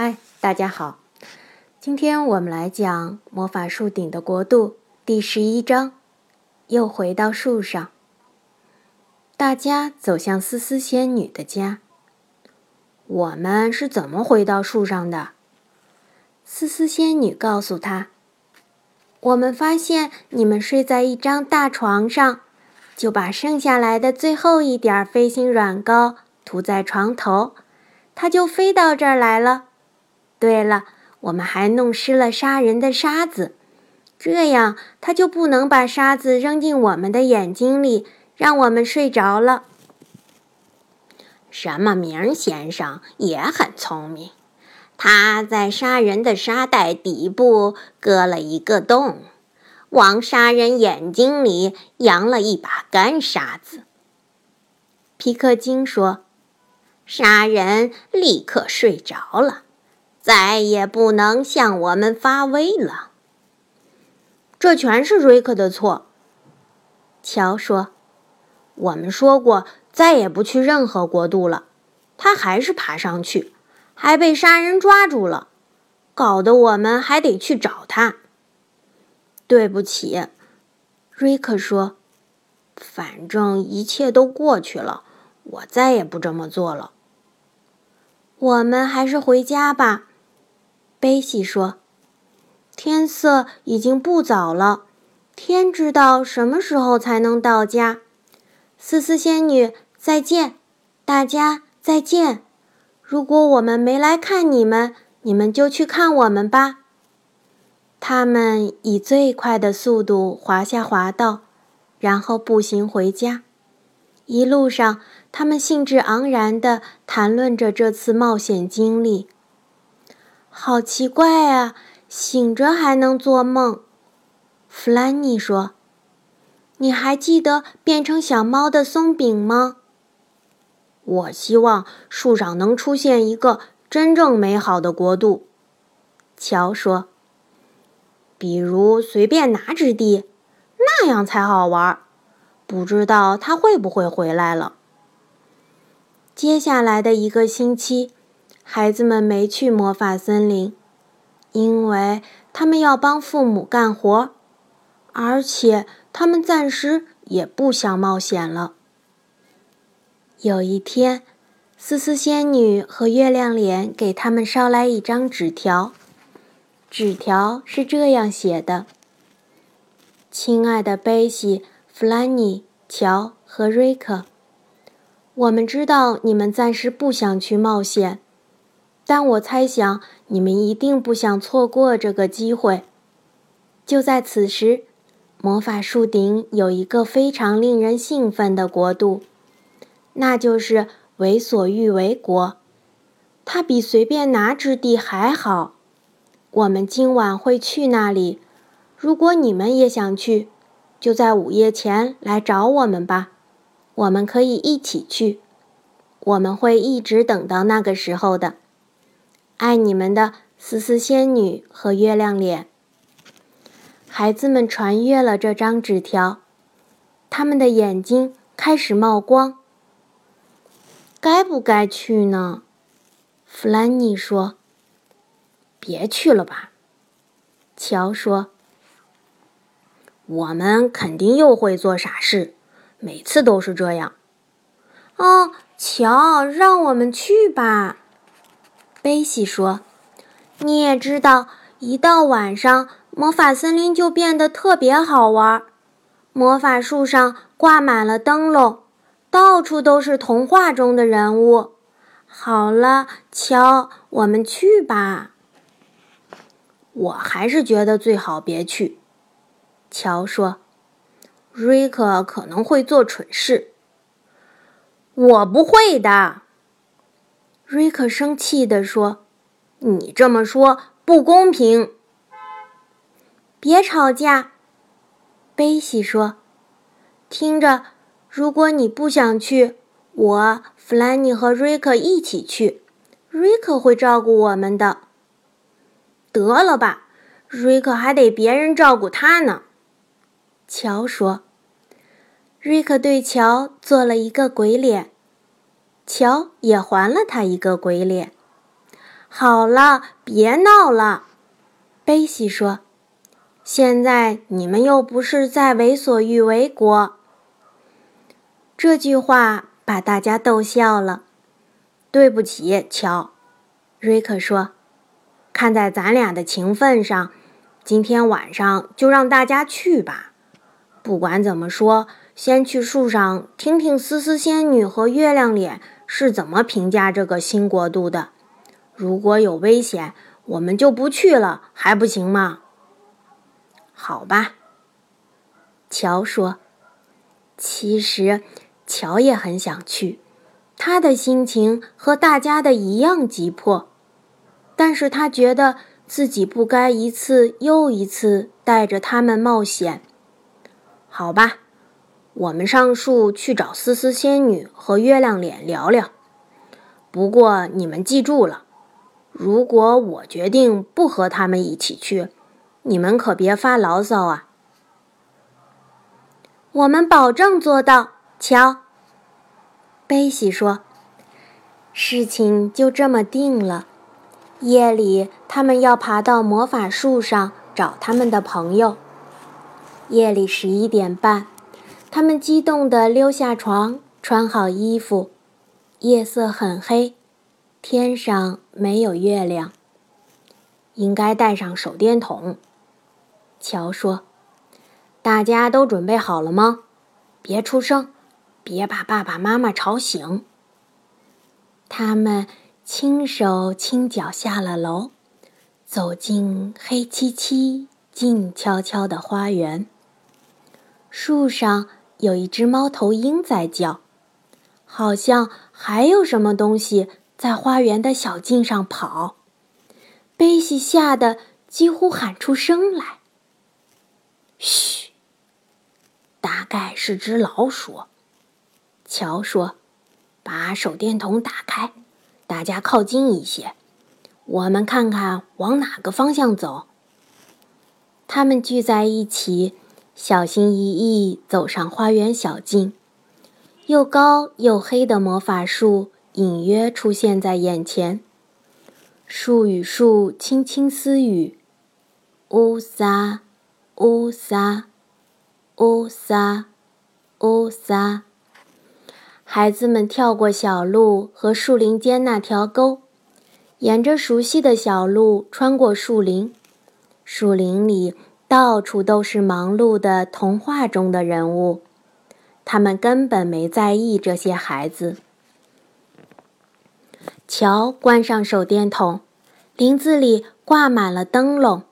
嗨，大家好，今天我们来讲《魔法树顶的国度》第十一章。又回到树上，大家走向思思仙女的家。我们是怎么回到树上的？思思仙女告诉他：“我们发现你们睡在一张大床上，就把剩下来的最后一点飞行软膏涂在床头，它就飞到这儿来了。”对了，我们还弄湿了杀人的沙子，这样他就不能把沙子扔进我们的眼睛里，让我们睡着了。什么明先生也很聪明，他在杀人的沙袋底部割了一个洞，往杀人眼睛里扬了一把干沙子。皮克金说：“杀人立刻睡着了。”再也不能向我们发威了。这全是瑞克的错。乔说：“我们说过再也不去任何国度了，他还是爬上去，还被杀人抓住了，搞得我们还得去找他。”对不起，瑞克说：“反正一切都过去了，我再也不这么做了。我们还是回家吧。”贝西说：“天色已经不早了，天知道什么时候才能到家。”思思仙女，再见！大家再见！如果我们没来看你们，你们就去看我们吧。他们以最快的速度滑下滑道，然后步行回家。一路上，他们兴致盎然地谈论着这次冒险经历。好奇怪啊！醒着还能做梦。弗兰妮说：“你还记得变成小猫的松饼吗？”我希望树上能出现一个真正美好的国度。乔说：“比如随便拿之地，那样才好玩。不知道他会不会回来了。”接下来的一个星期。孩子们没去魔法森林，因为他们要帮父母干活，而且他们暂时也不想冒险了。有一天，思思仙女和月亮脸给他们捎来一张纸条，纸条是这样写的：“亲爱的贝西、弗兰妮、乔和瑞克，我们知道你们暂时不想去冒险。”但我猜想，你们一定不想错过这个机会。就在此时，魔法树顶有一个非常令人兴奋的国度，那就是为所欲为国。它比随便拿之地还好。我们今晚会去那里。如果你们也想去，就在午夜前来找我们吧。我们可以一起去。我们会一直等到那个时候的。爱你们的思思仙女和月亮脸。孩子们传阅了这张纸条，他们的眼睛开始冒光。该不该去呢？弗兰妮说：“别去了吧。”乔说：“我们肯定又会做傻事，每次都是这样。”哦，乔，让我们去吧。贝西说：“你也知道，一到晚上，魔法森林就变得特别好玩。魔法树上挂满了灯笼，到处都是童话中的人物。好了，乔，我们去吧。”我还是觉得最好别去。”乔说，“瑞克可能会做蠢事。”我不会的。瑞克生气地说：“你这么说不公平。”别吵架，贝西说：“听着，如果你不想去，我、弗兰妮和瑞克一起去。瑞克会照顾我们的。”得了吧，瑞克还得别人照顾他呢。”乔说。瑞克对乔做了一个鬼脸。乔也还了他一个鬼脸。好了，别闹了。”贝西说：“现在你们又不是在为所欲为国。”这句话把大家逗笑了。对不起，乔，瑞克说：“看在咱俩的情分上，今天晚上就让大家去吧。不管怎么说，先去树上听听思思仙女和月亮脸是怎么评价这个新国度的。如果有危险，我们就不去了，还不行吗？”好吧，乔说：“其实。”乔也很想去，他的心情和大家的一样急迫，但是他觉得自己不该一次又一次带着他们冒险。好吧，我们上树去找思思仙女和月亮脸聊聊。不过你们记住了，如果我决定不和他们一起去，你们可别发牢骚啊。我们保证做到。瞧，贝西说：“事情就这么定了。夜里，他们要爬到魔法树上找他们的朋友。夜里十一点半，他们激动地溜下床，穿好衣服。夜色很黑，天上没有月亮。应该带上手电筒。”乔说：“大家都准备好了吗？别出声。”别把爸爸妈妈吵醒。他们轻手轻脚下了楼，走进黑漆漆、静悄悄的花园。树上有一只猫头鹰在叫，好像还有什么东西在花园的小径上跑。贝西吓得几乎喊出声来：“嘘，大概是只老鼠。”乔说：“把手电筒打开，大家靠近一些，我们看看往哪个方向走。”他们聚在一起，小心翼翼走上花园小径。又高又黑的魔法树隐约出现在眼前，树与树轻轻私语：“乌撒，乌撒，乌撒，乌撒。”孩子们跳过小路和树林间那条沟，沿着熟悉的小路穿过树林。树林里到处都是忙碌的童话中的人物，他们根本没在意这些孩子。乔关上手电筒，林子里挂满了灯笼，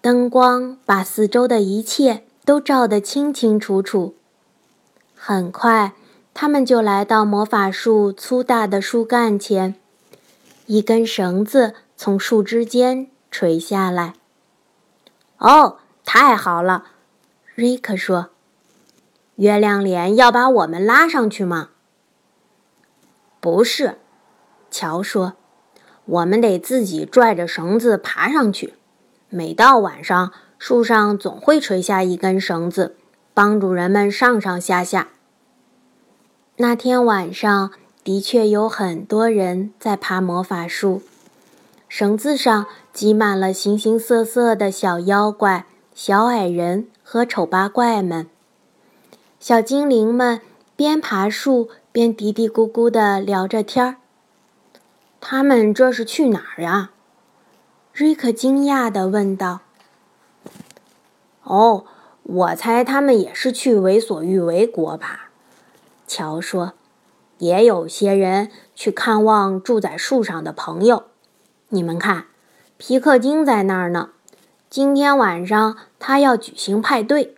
灯光把四周的一切都照得清清楚楚。很快。他们就来到魔法树粗大的树干前，一根绳子从树枝间垂下来。哦，太好了，瑞克说：“月亮脸要把我们拉上去吗？”“不是。”乔说，“我们得自己拽着绳子爬上去。每到晚上，树上总会垂下一根绳子，帮助人们上上下下。”那天晚上的确有很多人在爬魔法树，绳子上挤满了形形色色的小妖怪、小矮人和丑八怪们。小精灵们边爬树边嘀嘀咕咕地聊着天儿。他们这是去哪儿呀？瑞克惊讶地问道。“哦，我猜他们也是去为所欲为国吧。”乔说：“也有些人去看望住在树上的朋友。你们看，皮克金在那儿呢。今天晚上他要举行派对。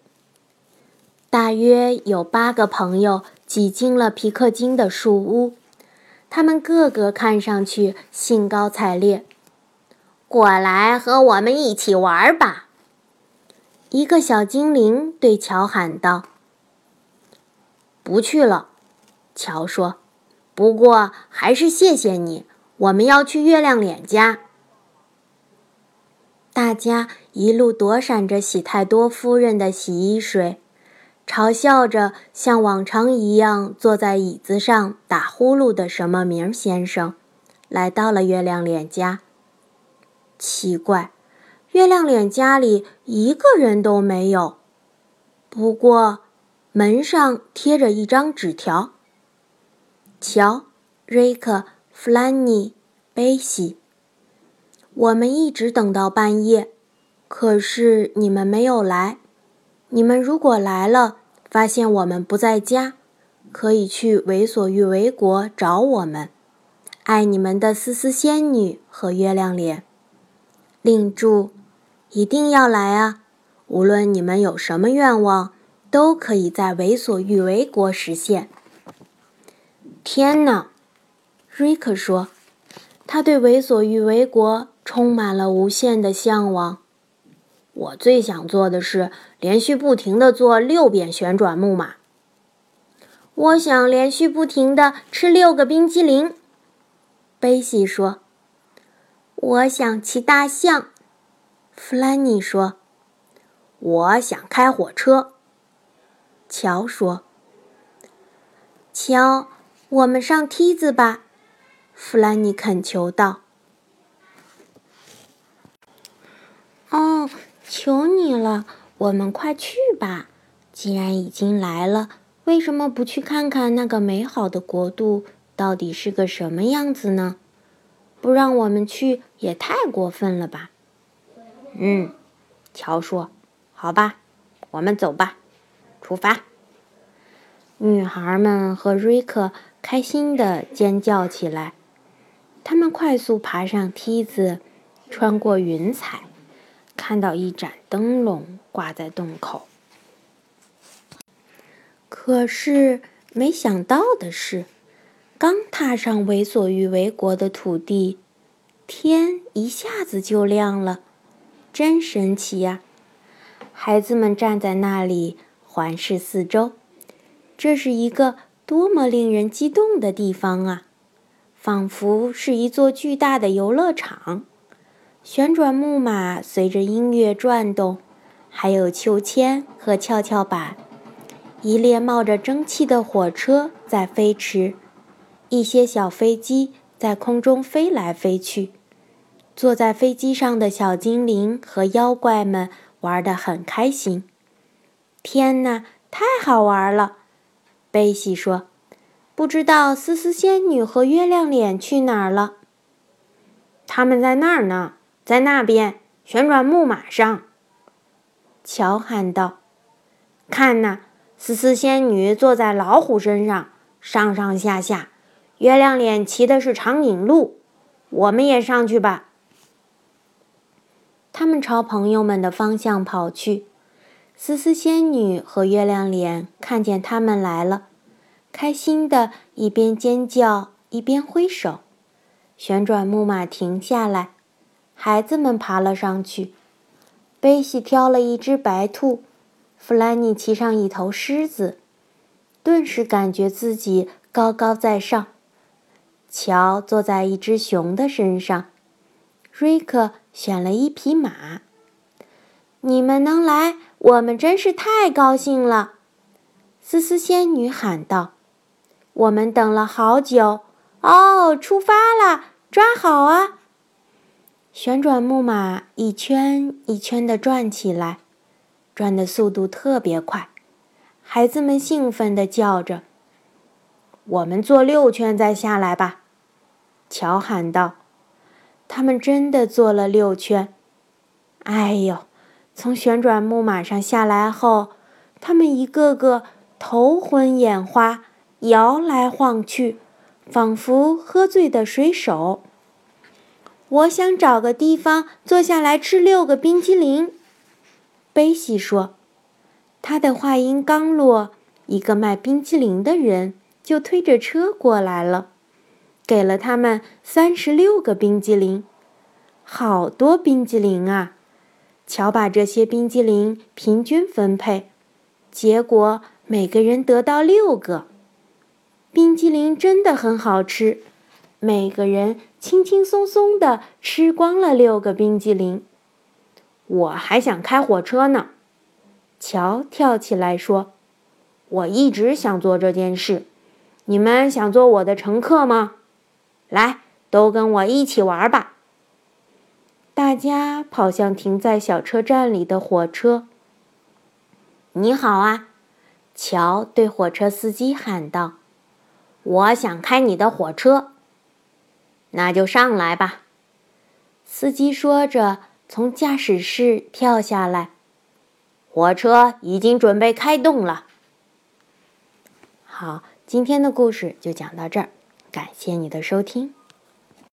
大约有八个朋友挤进了皮克金的树屋，他们个个看上去兴高采烈。过来和我们一起玩吧！”一个小精灵对乔喊道。不去了，乔说。不过还是谢谢你。我们要去月亮脸家。大家一路躲闪着喜太多夫人的洗衣水，嘲笑着像往常一样坐在椅子上打呼噜的什么名先生，来到了月亮脸家。奇怪，月亮脸家里一个人都没有。不过，门上贴着一张纸条。瞧，瑞克、弗兰尼、贝西，我们一直等到半夜，可是你们没有来。你们如果来了，发现我们不在家，可以去为所欲为国找我们。爱你们的丝丝仙女和月亮脸。另祝：一定要来啊！无论你们有什么愿望，都可以在为所欲为国实现。天哪！瑞克说，他对为所欲为国充满了无限的向往。我最想做的是连续不停地做六遍旋转木马。我想连续不停地吃六个冰激凌。贝西说：“我想骑大象。”弗兰尼说：“我想开火车。”乔说：“乔。”我们上梯子吧，弗兰妮恳求道。“哦，求你了，我们快去吧！既然已经来了，为什么不去看看那个美好的国度到底是个什么样子呢？不让我们去也太过分了吧？”嗯，乔说：“好吧，我们走吧，出发。”女孩们和瑞克。开心地尖叫起来，他们快速爬上梯子，穿过云彩，看到一盏灯笼挂在洞口。可是，没想到的是，刚踏上为所欲为国的土地，天一下子就亮了，真神奇呀！孩子们站在那里环视四周，这是一个。多么令人激动的地方啊！仿佛是一座巨大的游乐场，旋转木马随着音乐转动，还有秋千和跷跷板。一列冒着蒸汽的火车在飞驰，一些小飞机在空中飞来飞去。坐在飞机上的小精灵和妖怪们玩得很开心。天哪，太好玩了！贝西说：“不知道丝丝仙女和月亮脸去哪儿了？他们在那儿呢，在那边旋转木马上。”乔喊道：“看呐，丝丝仙女坐在老虎身上，上上下下；月亮脸骑的是长颈鹿。我们也上去吧。”他们朝朋友们的方向跑去。丝丝仙女和月亮脸看见他们来了，开心的一边尖叫一边挥手。旋转木马停下来，孩子们爬了上去。贝西挑了一只白兔，弗兰尼骑上一头狮子，顿时感觉自己高高在上。乔坐在一只熊的身上，瑞克选了一匹马。你们能来？我们真是太高兴了，思思仙女喊道：“我们等了好久哦，出发了，抓好啊！”旋转木马一圈一圈地转起来，转的速度特别快。孩子们兴奋地叫着：“我们坐六圈再下来吧！”乔喊道。他们真的坐了六圈。哎呦！从旋转木马上下来后，他们一个个头昏眼花，摇来晃去，仿佛喝醉的水手。我想找个地方坐下来吃六个冰激凌。贝西说。他的话音刚落，一个卖冰激凌的人就推着车过来了，给了他们三十六个冰激凌，好多冰激凌啊！乔把这些冰激凌平均分配，结果每个人得到六个。冰激凌真的很好吃，每个人轻轻松松地吃光了六个冰激凌。我还想开火车呢，乔跳起来说：“我一直想做这件事。你们想做我的乘客吗？来，都跟我一起玩吧！”大家跑向停在小车站里的火车。“你好啊！”乔对火车司机喊道，“我想开你的火车。”“那就上来吧。”司机说着，从驾驶室跳下来。火车已经准备开动了。好，今天的故事就讲到这儿，感谢你的收听。